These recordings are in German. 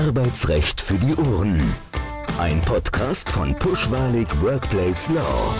Arbeitsrecht für die Ohren. Ein Podcast von Pushwalig Workplace Law.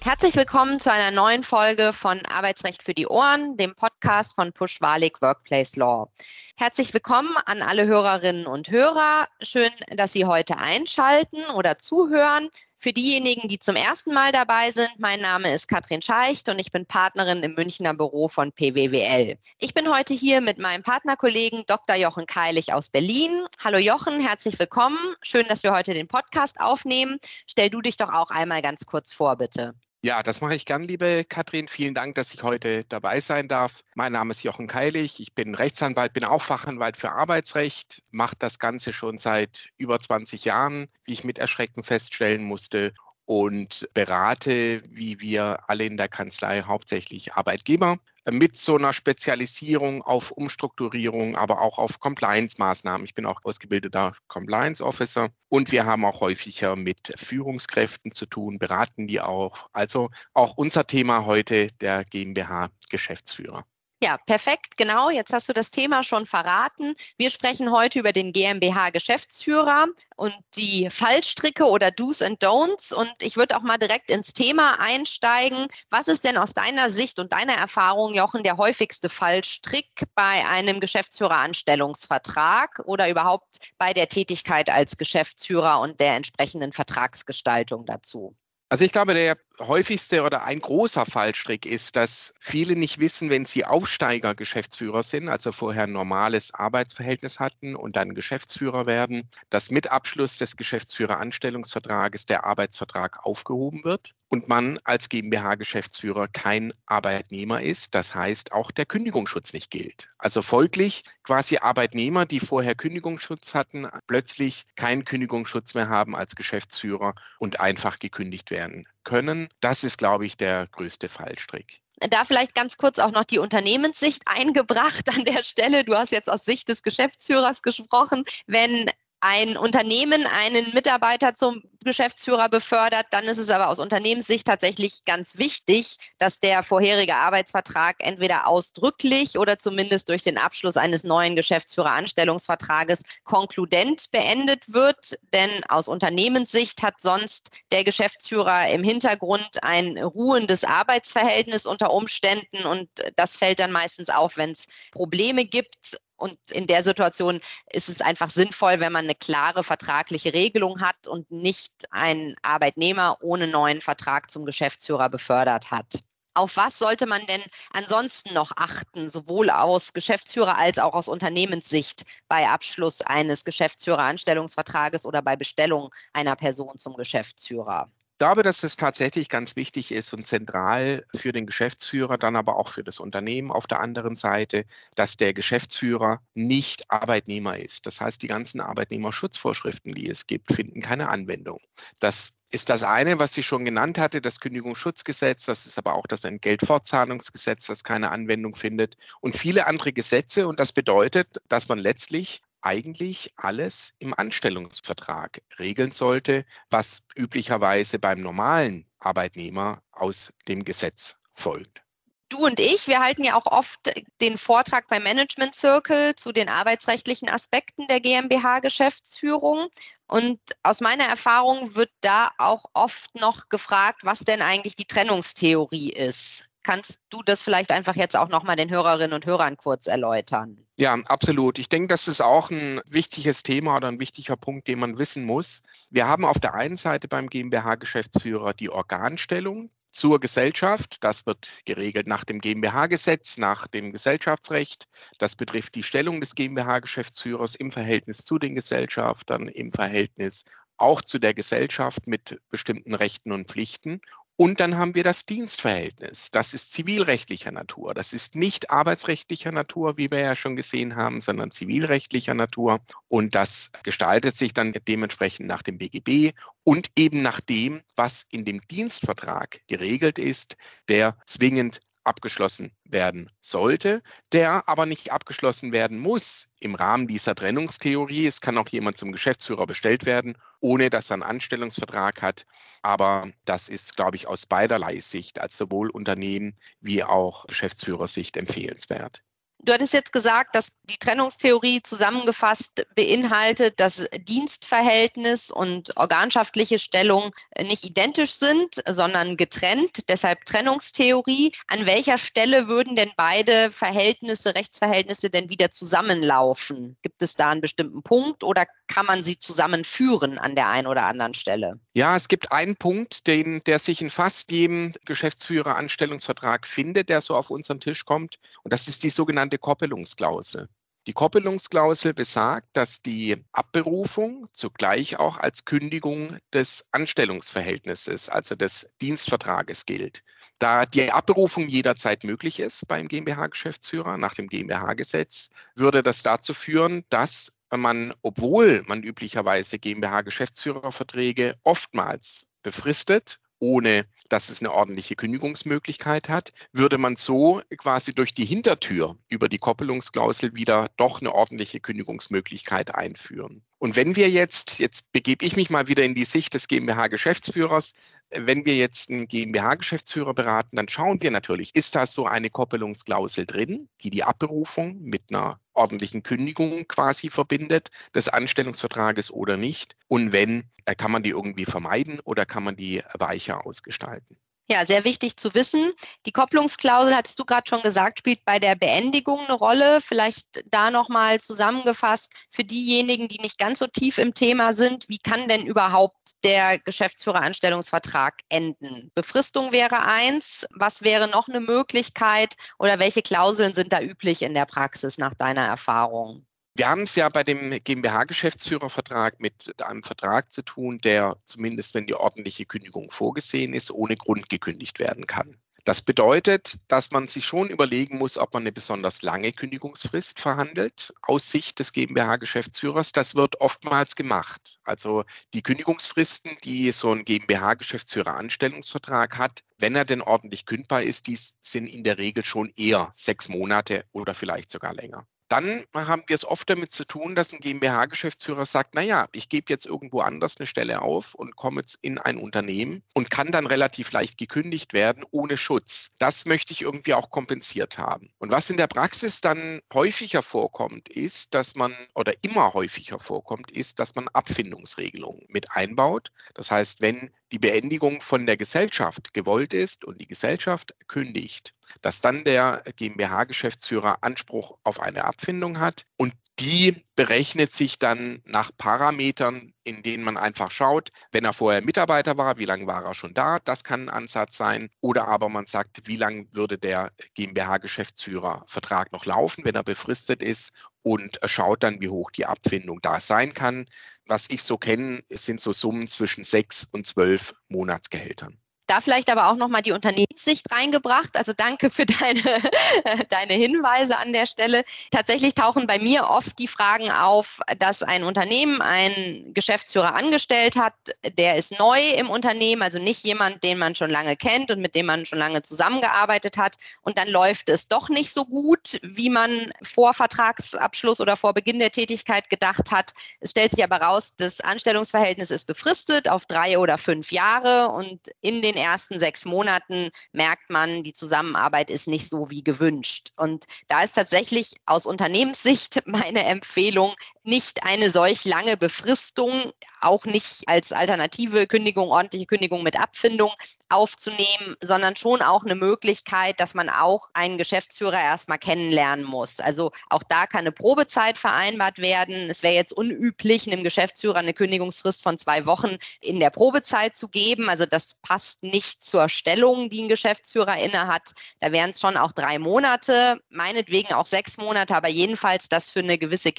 Herzlich willkommen zu einer neuen Folge von Arbeitsrecht für die Ohren, dem Podcast von Pushwalig Workplace Law. Herzlich willkommen an alle Hörerinnen und Hörer. Schön, dass Sie heute einschalten oder zuhören. Für diejenigen, die zum ersten Mal dabei sind, mein Name ist Katrin Scheicht und ich bin Partnerin im Münchner Büro von PWWL. Ich bin heute hier mit meinem Partnerkollegen Dr. Jochen Keilig aus Berlin. Hallo Jochen, herzlich willkommen. Schön, dass wir heute den Podcast aufnehmen. Stell du dich doch auch einmal ganz kurz vor, bitte. Ja, das mache ich gern, liebe Katrin. Vielen Dank, dass ich heute dabei sein darf. Mein Name ist Jochen Keilig. Ich bin Rechtsanwalt, bin auch Fachanwalt für Arbeitsrecht, mache das Ganze schon seit über 20 Jahren, wie ich mit Erschrecken feststellen musste und berate, wie wir alle in der Kanzlei, hauptsächlich Arbeitgeber, mit so einer Spezialisierung auf Umstrukturierung, aber auch auf Compliance-Maßnahmen. Ich bin auch ausgebildeter Compliance Officer und wir haben auch häufiger mit Führungskräften zu tun, beraten die auch. Also auch unser Thema heute der GmbH Geschäftsführer. Ja, perfekt, genau. Jetzt hast du das Thema schon verraten. Wir sprechen heute über den GmbH-Geschäftsführer und die Fallstricke oder Do's and Don'ts. Und ich würde auch mal direkt ins Thema einsteigen. Was ist denn aus deiner Sicht und deiner Erfahrung, Jochen, der häufigste Fallstrick bei einem Geschäftsführeranstellungsvertrag oder überhaupt bei der Tätigkeit als Geschäftsführer und der entsprechenden Vertragsgestaltung dazu? Also ich glaube, der häufigste oder ein großer Fallstrick ist, dass viele nicht wissen, wenn sie Aufsteiger-Geschäftsführer sind, also vorher ein normales Arbeitsverhältnis hatten und dann Geschäftsführer werden, dass mit Abschluss des Geschäftsführeranstellungsvertrages der Arbeitsvertrag aufgehoben wird und man als GmbH-Geschäftsführer kein Arbeitnehmer ist. Das heißt, auch der Kündigungsschutz nicht gilt. Also folglich quasi Arbeitnehmer, die vorher Kündigungsschutz hatten, plötzlich keinen Kündigungsschutz mehr haben als Geschäftsführer und einfach gekündigt werden können. Das ist, glaube ich, der größte Fallstrick. Da vielleicht ganz kurz auch noch die Unternehmenssicht eingebracht an der Stelle. Du hast jetzt aus Sicht des Geschäftsführers gesprochen. Wenn ein Unternehmen einen Mitarbeiter zum Geschäftsführer befördert, dann ist es aber aus Unternehmenssicht tatsächlich ganz wichtig, dass der vorherige Arbeitsvertrag entweder ausdrücklich oder zumindest durch den Abschluss eines neuen Geschäftsführeranstellungsvertrages konkludent beendet wird. Denn aus Unternehmenssicht hat sonst der Geschäftsführer im Hintergrund ein ruhendes Arbeitsverhältnis unter Umständen und das fällt dann meistens auf, wenn es Probleme gibt und in der Situation ist es einfach sinnvoll, wenn man eine klare vertragliche Regelung hat und nicht einen Arbeitnehmer ohne neuen Vertrag zum Geschäftsführer befördert hat. Auf was sollte man denn ansonsten noch achten, sowohl aus Geschäftsführer als auch aus Unternehmenssicht bei Abschluss eines Geschäftsführeranstellungsvertrages oder bei Bestellung einer Person zum Geschäftsführer? Glaube, dass es tatsächlich ganz wichtig ist und zentral für den Geschäftsführer, dann aber auch für das Unternehmen auf der anderen Seite, dass der Geschäftsführer nicht Arbeitnehmer ist. Das heißt, die ganzen Arbeitnehmerschutzvorschriften, die es gibt, finden keine Anwendung. Das ist das eine, was ich schon genannt hatte, das Kündigungsschutzgesetz. Das ist aber auch das Entgeltfortzahlungsgesetz, das keine Anwendung findet und viele andere Gesetze. Und das bedeutet, dass man letztlich eigentlich alles im Anstellungsvertrag regeln sollte, was üblicherweise beim normalen Arbeitnehmer aus dem Gesetz folgt. Du und ich, wir halten ja auch oft den Vortrag beim Management Circle zu den arbeitsrechtlichen Aspekten der GmbH-Geschäftsführung. Und aus meiner Erfahrung wird da auch oft noch gefragt, was denn eigentlich die Trennungstheorie ist. Kannst du das vielleicht einfach jetzt auch nochmal den Hörerinnen und Hörern kurz erläutern? Ja, absolut. Ich denke, das ist auch ein wichtiges Thema oder ein wichtiger Punkt, den man wissen muss. Wir haben auf der einen Seite beim GmbH-Geschäftsführer die Organstellung zur Gesellschaft. Das wird geregelt nach dem GmbH-Gesetz, nach dem Gesellschaftsrecht. Das betrifft die Stellung des GmbH-Geschäftsführers im Verhältnis zu den Gesellschaftern, im Verhältnis auch zu der Gesellschaft mit bestimmten Rechten und Pflichten. Und dann haben wir das Dienstverhältnis. Das ist zivilrechtlicher Natur. Das ist nicht arbeitsrechtlicher Natur, wie wir ja schon gesehen haben, sondern zivilrechtlicher Natur. Und das gestaltet sich dann dementsprechend nach dem BGB und eben nach dem, was in dem Dienstvertrag geregelt ist, der zwingend abgeschlossen werden sollte, der aber nicht abgeschlossen werden muss im Rahmen dieser Trennungstheorie. Es kann auch jemand zum Geschäftsführer bestellt werden, ohne dass er einen Anstellungsvertrag hat. Aber das ist, glaube ich, aus beiderlei Sicht, als sowohl Unternehmen wie auch Geschäftsführersicht empfehlenswert. Du hattest jetzt gesagt, dass die Trennungstheorie zusammengefasst beinhaltet, dass Dienstverhältnis und organschaftliche Stellung nicht identisch sind, sondern getrennt. Deshalb Trennungstheorie. An welcher Stelle würden denn beide Verhältnisse, Rechtsverhältnisse denn wieder zusammenlaufen? Gibt es da einen bestimmten Punkt oder kann man sie zusammenführen an der einen oder anderen Stelle? Ja, es gibt einen Punkt, den, der sich in fast jedem Geschäftsführeranstellungsvertrag findet, der so auf unseren Tisch kommt. Und das ist die sogenannte sogenannte Koppelungsklausel. Die Koppelungsklausel besagt, dass die Abberufung zugleich auch als Kündigung des Anstellungsverhältnisses, also des Dienstvertrages gilt. Da die Abberufung jederzeit möglich ist beim GmbH-Geschäftsführer nach dem GmbH-Gesetz, würde das dazu führen, dass man, obwohl man üblicherweise GmbH-Geschäftsführerverträge oftmals befristet ohne dass es eine ordentliche Kündigungsmöglichkeit hat, würde man so quasi durch die Hintertür über die Koppelungsklausel wieder doch eine ordentliche Kündigungsmöglichkeit einführen. Und wenn wir jetzt, jetzt begebe ich mich mal wieder in die Sicht des GmbH-Geschäftsführers, wenn wir jetzt einen GmbH-Geschäftsführer beraten, dann schauen wir natürlich, ist da so eine Koppelungsklausel drin, die die Abberufung mit einer ordentlichen Kündigung quasi verbindet des Anstellungsvertrages oder nicht? Und wenn, äh, kann man die irgendwie vermeiden oder kann man die weicher ausgestalten? Ja, sehr wichtig zu wissen. Die Kopplungsklausel, hattest du gerade schon gesagt, spielt bei der Beendigung eine Rolle. Vielleicht da nochmal zusammengefasst für diejenigen, die nicht ganz so tief im Thema sind. Wie kann denn überhaupt der Geschäftsführeranstellungsvertrag enden? Befristung wäre eins. Was wäre noch eine Möglichkeit oder welche Klauseln sind da üblich in der Praxis nach deiner Erfahrung? Wir haben es ja bei dem GmbH-Geschäftsführervertrag mit einem Vertrag zu tun, der zumindest, wenn die ordentliche Kündigung vorgesehen ist, ohne Grund gekündigt werden kann. Das bedeutet, dass man sich schon überlegen muss, ob man eine besonders lange Kündigungsfrist verhandelt aus Sicht des GmbH-Geschäftsführers. Das wird oftmals gemacht. Also die Kündigungsfristen, die so ein GmbH-Geschäftsführer Anstellungsvertrag hat, wenn er denn ordentlich kündbar ist, die sind in der Regel schon eher sechs Monate oder vielleicht sogar länger dann haben wir es oft damit zu tun, dass ein GmbH-Geschäftsführer sagt, naja, ich gebe jetzt irgendwo anders eine Stelle auf und komme jetzt in ein Unternehmen und kann dann relativ leicht gekündigt werden ohne Schutz. Das möchte ich irgendwie auch kompensiert haben. Und was in der Praxis dann häufiger vorkommt, ist, dass man oder immer häufiger vorkommt, ist, dass man Abfindungsregelungen mit einbaut. Das heißt, wenn die Beendigung von der Gesellschaft gewollt ist und die Gesellschaft kündigt, dass dann der GmbH-Geschäftsführer Anspruch auf eine Abfindung hat und die berechnet sich dann nach Parametern, in denen man einfach schaut, wenn er vorher Mitarbeiter war, wie lange war er schon da, das kann ein Ansatz sein. Oder aber man sagt, wie lange würde der GmbH-Geschäftsführer-Vertrag noch laufen, wenn er befristet ist und schaut dann, wie hoch die Abfindung da sein kann. Was ich so kenne, sind so Summen zwischen sechs und zwölf Monatsgehältern. Da vielleicht aber auch nochmal die Unternehmenssicht reingebracht. Also danke für deine, deine Hinweise an der Stelle. Tatsächlich tauchen bei mir oft die Fragen auf, dass ein Unternehmen einen Geschäftsführer angestellt hat, der ist neu im Unternehmen, also nicht jemand, den man schon lange kennt und mit dem man schon lange zusammengearbeitet hat. Und dann läuft es doch nicht so gut, wie man vor Vertragsabschluss oder vor Beginn der Tätigkeit gedacht hat. Es stellt sich aber raus, das Anstellungsverhältnis ist befristet auf drei oder fünf Jahre und in den ersten sechs Monaten merkt man, die Zusammenarbeit ist nicht so wie gewünscht. Und da ist tatsächlich aus Unternehmenssicht meine Empfehlung, nicht eine solch lange Befristung, auch nicht als alternative Kündigung, ordentliche Kündigung mit Abfindung aufzunehmen, sondern schon auch eine Möglichkeit, dass man auch einen Geschäftsführer erstmal kennenlernen muss. Also auch da kann eine Probezeit vereinbart werden. Es wäre jetzt unüblich, einem Geschäftsführer eine Kündigungsfrist von zwei Wochen in der Probezeit zu geben. Also das passt nicht zur Stellung, die ein Geschäftsführer innehat. Da wären es schon auch drei Monate, meinetwegen auch sechs Monate, aber jedenfalls, dass für eine gewisse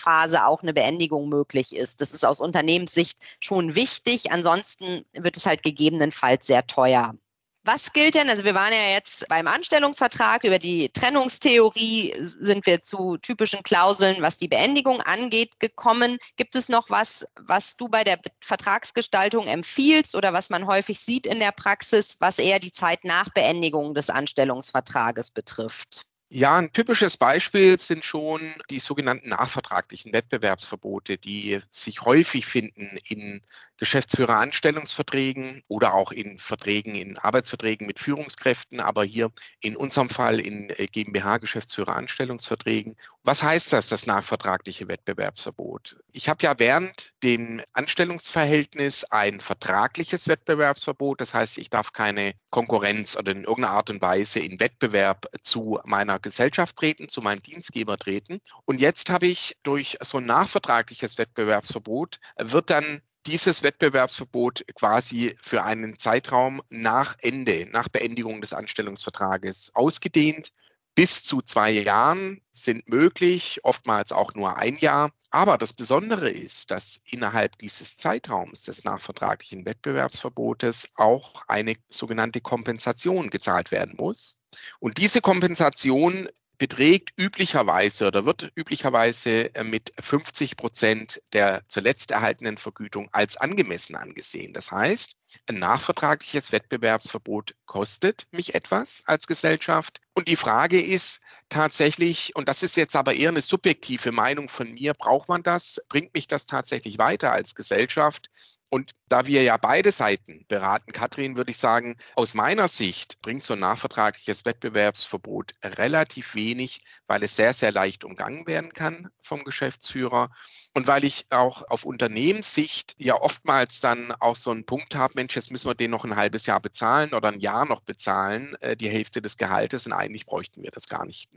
Kennenlernphase auch eine Beendigung möglich ist. Das ist aus Unternehmenssicht schon wichtig. Ansonsten wird es halt gegebenenfalls sehr teuer. Was gilt denn? Also wir waren ja jetzt beim Anstellungsvertrag, über die Trennungstheorie sind wir zu typischen Klauseln, was die Beendigung angeht, gekommen. Gibt es noch was, was du bei der Vertragsgestaltung empfiehlst oder was man häufig sieht in der Praxis, was eher die Zeit nach Beendigung des Anstellungsvertrages betrifft? Ja, ein typisches Beispiel sind schon die sogenannten nachvertraglichen Wettbewerbsverbote, die sich häufig finden in Geschäftsführeranstellungsverträgen oder auch in Verträgen, in Arbeitsverträgen mit Führungskräften, aber hier in unserem Fall in äh, GmbH-Geschäftsführeranstellungsverträgen. Was heißt das, das nachvertragliche Wettbewerbsverbot? Ich habe ja während dem Anstellungsverhältnis ein vertragliches Wettbewerbsverbot. Das heißt, ich darf keine Konkurrenz oder in irgendeiner Art und Weise in Wettbewerb zu meiner Gesellschaft treten, zu meinem Dienstgeber treten. Und jetzt habe ich durch so ein nachvertragliches Wettbewerbsverbot, wird dann dieses Wettbewerbsverbot quasi für einen Zeitraum nach Ende, nach Beendigung des Anstellungsvertrages ausgedehnt. Bis zu zwei Jahren sind möglich, oftmals auch nur ein Jahr. Aber das Besondere ist, dass innerhalb dieses Zeitraums des nachvertraglichen Wettbewerbsverbotes auch eine sogenannte Kompensation gezahlt werden muss. Und diese Kompensation beträgt üblicherweise oder wird üblicherweise äh, mit 50 Prozent der zuletzt erhaltenen Vergütung als angemessen angesehen. Das heißt, ein nachvertragliches Wettbewerbsverbot kostet mich etwas als Gesellschaft. Und die Frage ist tatsächlich, und das ist jetzt aber eher eine subjektive Meinung von mir, braucht man das? Bringt mich das tatsächlich weiter als Gesellschaft? Und da wir ja beide Seiten beraten, Katrin, würde ich sagen, aus meiner Sicht bringt so ein nachvertragliches Wettbewerbsverbot relativ wenig, weil es sehr, sehr leicht umgangen werden kann vom Geschäftsführer. Und weil ich auch auf Unternehmenssicht ja oftmals dann auch so einen Punkt habe, Mensch, jetzt müssen wir den noch ein halbes Jahr bezahlen oder ein Jahr noch bezahlen, äh, die Hälfte des Gehaltes. Und eigentlich bräuchten wir das gar nicht.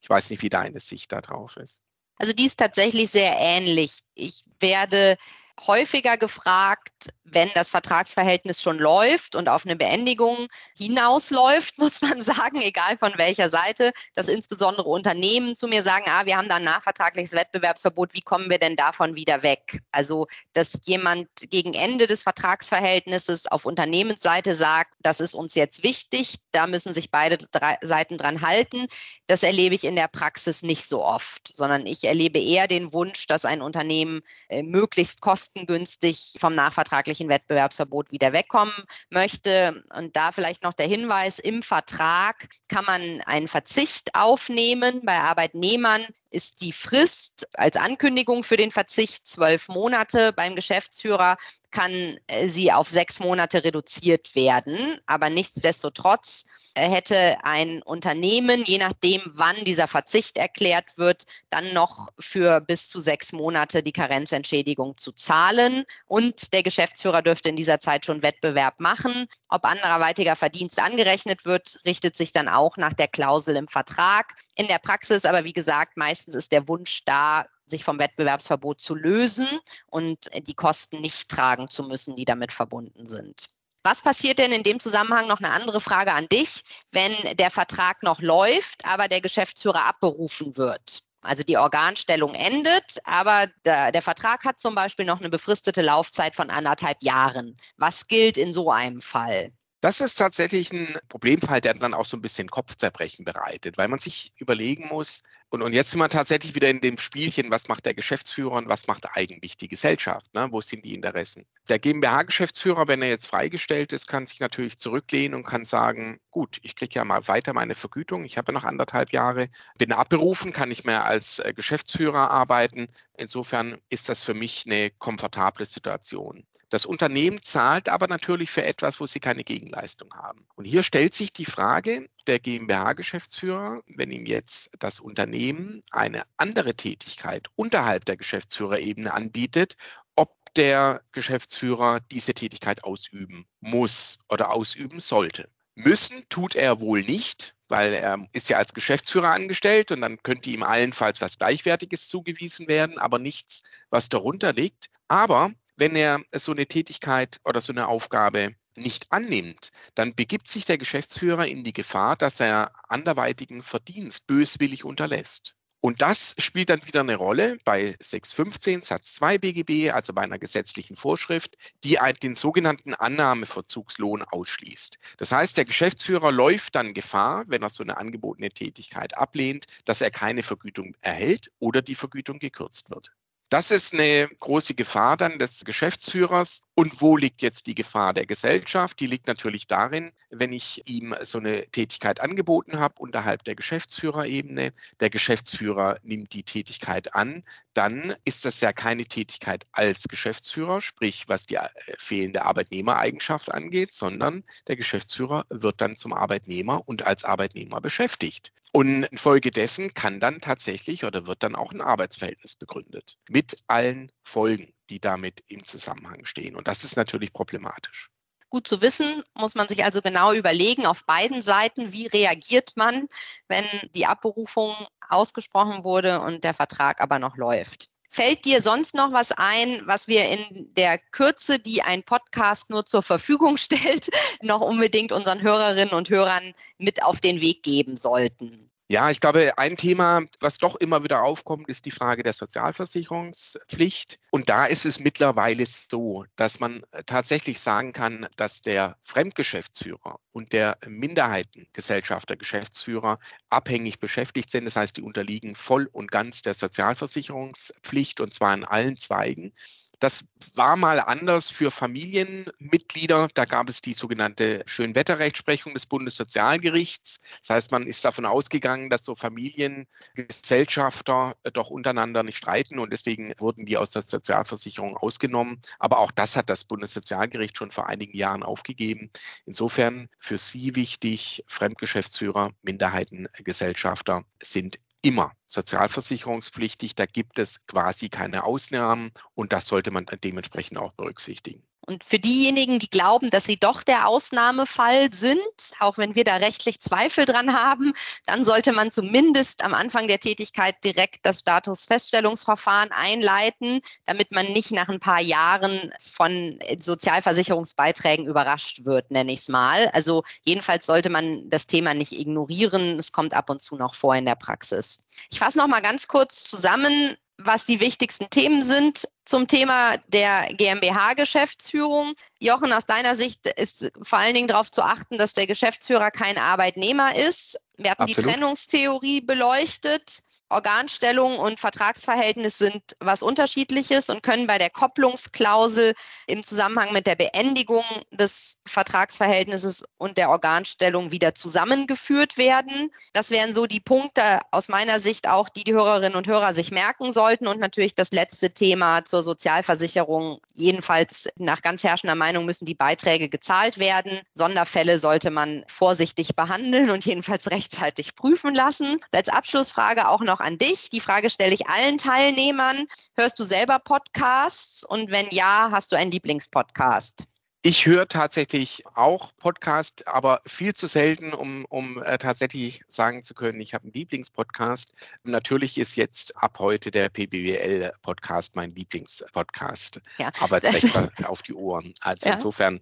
Ich weiß nicht, wie deine Sicht da drauf ist. Also die ist tatsächlich sehr ähnlich. Ich werde häufiger gefragt, wenn das Vertragsverhältnis schon läuft und auf eine Beendigung hinausläuft, muss man sagen, egal von welcher Seite, dass insbesondere Unternehmen zu mir sagen, ah, wir haben da ein nachvertragliches Wettbewerbsverbot, wie kommen wir denn davon wieder weg? Also, dass jemand gegen Ende des Vertragsverhältnisses auf Unternehmensseite sagt, das ist uns jetzt wichtig, da müssen sich beide Seiten dran halten, das erlebe ich in der Praxis nicht so oft, sondern ich erlebe eher den Wunsch, dass ein Unternehmen äh, möglichst kostengünstig vom nachvertraglichen Wettbewerbsverbot wieder wegkommen möchte. Und da vielleicht noch der Hinweis, im Vertrag kann man einen Verzicht aufnehmen bei Arbeitnehmern, ist die Frist als Ankündigung für den Verzicht zwölf Monate. Beim Geschäftsführer kann äh, sie auf sechs Monate reduziert werden. Aber nichtsdestotrotz äh, hätte ein Unternehmen, je nachdem, wann dieser Verzicht erklärt wird, dann noch für bis zu sechs Monate die Karenzentschädigung zu zahlen. Und der Geschäftsführer dürfte in dieser Zeit schon Wettbewerb machen. Ob anderweitiger Verdienst angerechnet wird, richtet sich dann auch nach der Klausel im Vertrag. In der Praxis aber, wie gesagt, meist meistens ist der Wunsch da, sich vom Wettbewerbsverbot zu lösen und die Kosten nicht tragen zu müssen, die damit verbunden sind. Was passiert denn in dem Zusammenhang noch eine andere Frage an dich, wenn der Vertrag noch läuft, aber der Geschäftsführer abberufen wird? Also die Organstellung endet, aber der, der, Vertrag hat zum Beispiel noch eine befristete Laufzeit von anderthalb Jahren. Was gilt in so einem Fall? Das ist tatsächlich ein Problemfall, der dann auch so ein bisschen Kopfzerbrechen bereitet, weil man sich überlegen muss, und, und jetzt sind wir tatsächlich wieder in dem Spielchen, was macht der Geschäftsführer und was macht eigentlich die Gesellschaft? Ne? Wo sind die Interessen? Der GmbH-Geschäftsführer, wenn er jetzt freigestellt ist, kann sich natürlich zurücklehnen und kann sagen, gut, ich kriege ja mal weiter meine Vergütung, ich habe ja noch anderthalb Jahre, bin abberufen, kann nicht mehr als äh, Geschäftsführer arbeiten. Insofern ist das für mich eine komfortable Situation. Das Unternehmen zahlt aber natürlich für etwas, wo sie keine Gegenleistung haben. Und hier stellt sich die Frage, der GmbH-Geschäftsführer, wenn ihm jetzt das Unternehmen eine andere Tätigkeit unterhalb der Geschäftsführerebene anbietet, ob der Geschäftsführer diese Tätigkeit ausüben muss oder ausüben sollte. Müssen tut er wohl nicht, weil er ist ja als Geschäftsführer angestellt und dann könnte ihm allenfalls was Gleichwertiges zugewiesen werden, aber nichts, was darunter liegt. Aber wenn er so eine Tätigkeit oder so eine Aufgabe nicht annimmt, dann begibt sich der Geschäftsführer in die Gefahr, dass er anderweitigen Verdienst böswillig unterlässt. Und das spielt dann wieder eine Rolle bei 615 Satz 2 BGB, also bei einer gesetzlichen Vorschrift, die den sogenannten Annahmeverzugslohn ausschließt. Das heißt, der Geschäftsführer läuft dann Gefahr, wenn er so eine angebotene Tätigkeit ablehnt, dass er keine Vergütung erhält oder die Vergütung gekürzt wird. Das ist eine große Gefahr dann des Geschäftsführers Und wo liegt jetzt die Gefahr der Gesellschaft? Die liegt natürlich darin, wenn ich ihm so eine Tätigkeit angeboten habe unterhalb der Geschäftsführerebene, der Geschäftsführer nimmt die Tätigkeit an, dann ist das ja keine Tätigkeit als Geschäftsführer, sprich was die äh, fehlende Arbeitnehmereigenschaft angeht, sondern der Geschäftsführer wird dann zum Arbeitnehmer und als Arbeitnehmer beschäftigt. Und infolgedessen kann dann tatsächlich oder wird dann auch ein Arbeitsverhältnis begründet mit allen Folgen, die damit im Zusammenhang stehen. Und das ist natürlich problematisch. Gut zu wissen, muss man sich also genau überlegen auf beiden Seiten, wie reagiert man, wenn die Abberufung ausgesprochen wurde und der Vertrag aber noch läuft. Fällt dir sonst noch was ein, was wir in der Kürze, die ein Podcast nur zur Verfügung stellt, noch unbedingt unseren Hörerinnen und Hörern mit auf den Weg geben sollten? Ja, ich glaube, ein Thema, was doch immer wieder aufkommt, ist die Frage der Sozialversicherungspflicht. Und da ist es mittlerweile so, dass man tatsächlich sagen kann, dass der Fremdgeschäftsführer und der Minderheitengesellschafter, Geschäftsführer abhängig beschäftigt sind. Das heißt, die unterliegen voll und ganz der Sozialversicherungspflicht und zwar in allen Zweigen. Das war mal anders für Familienmitglieder. Da gab es die sogenannte Schönwetterrechtsprechung des Bundessozialgerichts. Das heißt, man ist davon ausgegangen, dass so Familiengesellschafter doch untereinander nicht streiten und deswegen wurden die aus der Sozialversicherung ausgenommen. Aber auch das hat das Bundessozialgericht schon vor einigen Jahren aufgegeben. Insofern für Sie wichtig, Fremdgeschäftsführer, Minderheitengesellschafter sind immer sozialversicherungspflichtig. Da gibt es quasi keine Ausnahmen und das sollte man dementsprechend auch berücksichtigen. Und für diejenigen, die glauben, dass sie doch der Ausnahmefall sind, auch wenn wir da rechtlich Zweifel dran haben, dann sollte man zumindest am Anfang der Tätigkeit direkt das Statusfeststellungsverfahren einleiten, damit man nicht nach ein paar Jahren von Sozialversicherungsbeiträgen überrascht wird, nenne ich es mal. Also jedenfalls sollte man das Thema nicht ignorieren. Es kommt ab und zu noch vor in der Praxis. Ich fasse noch mal ganz kurz zusammen was die wichtigsten Themen sind zum Thema der GmbH-Geschäftsführung. Jochen, aus deiner Sicht ist vor allen Dingen darauf zu achten, dass der Geschäftsführer kein Arbeitnehmer ist. Wir hatten Absolut. die Trennungstheorie beleuchtet. Organstellung und Vertragsverhältnis sind was Unterschiedliches und können bei der Kopplungsklausel im Zusammenhang mit der Beendigung des Vertragsverhältnisses und der Organstellung wieder zusammengeführt werden. Das wären so die Punkte aus meiner Sicht auch, die die Hörerinnen und Hörer sich merken sollten. Und natürlich das letzte Thema zur Sozialversicherung. Jedenfalls nach ganz herrschender Meinung müssen die Beiträge gezahlt werden. Sonderfälle sollte man vorsichtig behandeln und jedenfalls rechtzeitig prüfen lassen. Als Abschlussfrage auch noch an dich. Die Frage stelle ich allen Teilnehmern. Hörst du selber Podcasts? Und wenn ja, hast du einen Lieblingspodcast? Ich höre tatsächlich auch Podcast, aber viel zu selten, um, um äh, tatsächlich sagen zu können, ich habe einen Lieblingspodcast. Natürlich ist jetzt ab heute der PBWL-Podcast mein Lieblingspodcast. Ja, Arbeitsrecht auf die Ohren. Also ja. insofern.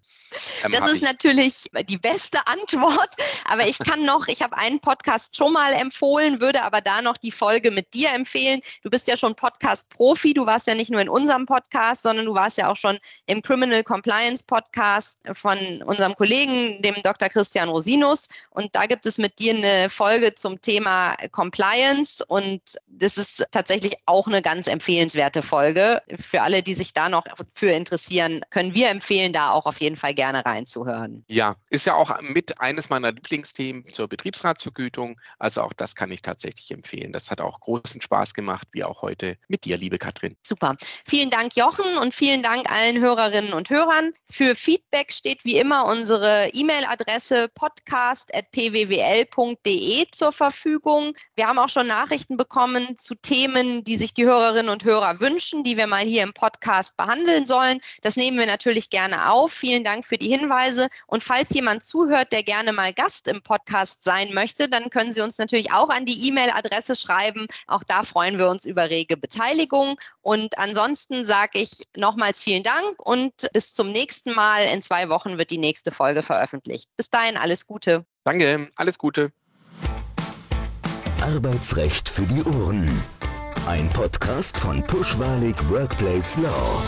Ähm, das ist natürlich die beste Antwort. Aber ich kann noch, ich habe einen Podcast schon mal empfohlen, würde aber da noch die Folge mit dir empfehlen. Du bist ja schon Podcast-Profi. Du warst ja nicht nur in unserem Podcast, sondern du warst ja auch schon im Criminal Compliance Podcast. Podcast von unserem Kollegen, dem Dr. Christian Rosinus. Und da gibt es mit dir eine Folge zum Thema Compliance. Und das ist tatsächlich auch eine ganz empfehlenswerte Folge. Für alle, die sich da noch für interessieren, können wir empfehlen, da auch auf jeden Fall gerne reinzuhören. Ja, ist ja auch mit eines meiner Lieblingsthemen zur Betriebsratsvergütung. Also auch das kann ich tatsächlich empfehlen. Das hat auch großen Spaß gemacht, wie auch heute mit dir, liebe Katrin. Super. Vielen Dank, Jochen, und vielen Dank allen Hörerinnen und Hörern. Für Feedback steht wie immer unsere E-Mail-Adresse podcast.pwwl.de zur Verfügung. Wir haben auch schon Nachrichten bekommen zu Themen, die sich die Hörerinnen und Hörer wünschen, die wir mal hier im Podcast behandeln sollen. Das nehmen wir natürlich gerne auf. Vielen Dank für die Hinweise. Und falls jemand zuhört, der gerne mal Gast im Podcast sein möchte, dann können Sie uns natürlich auch an die E-Mail-Adresse schreiben. Auch da freuen wir uns über rege Beteiligung. Und ansonsten sage ich nochmals vielen Dank und bis zum nächsten Mal mal. In zwei Wochen wird die nächste Folge veröffentlicht. Bis dahin alles Gute. Danke, alles Gute. Arbeitsrecht für die Ohren. Ein Podcast von Pushwalig Workplace Law.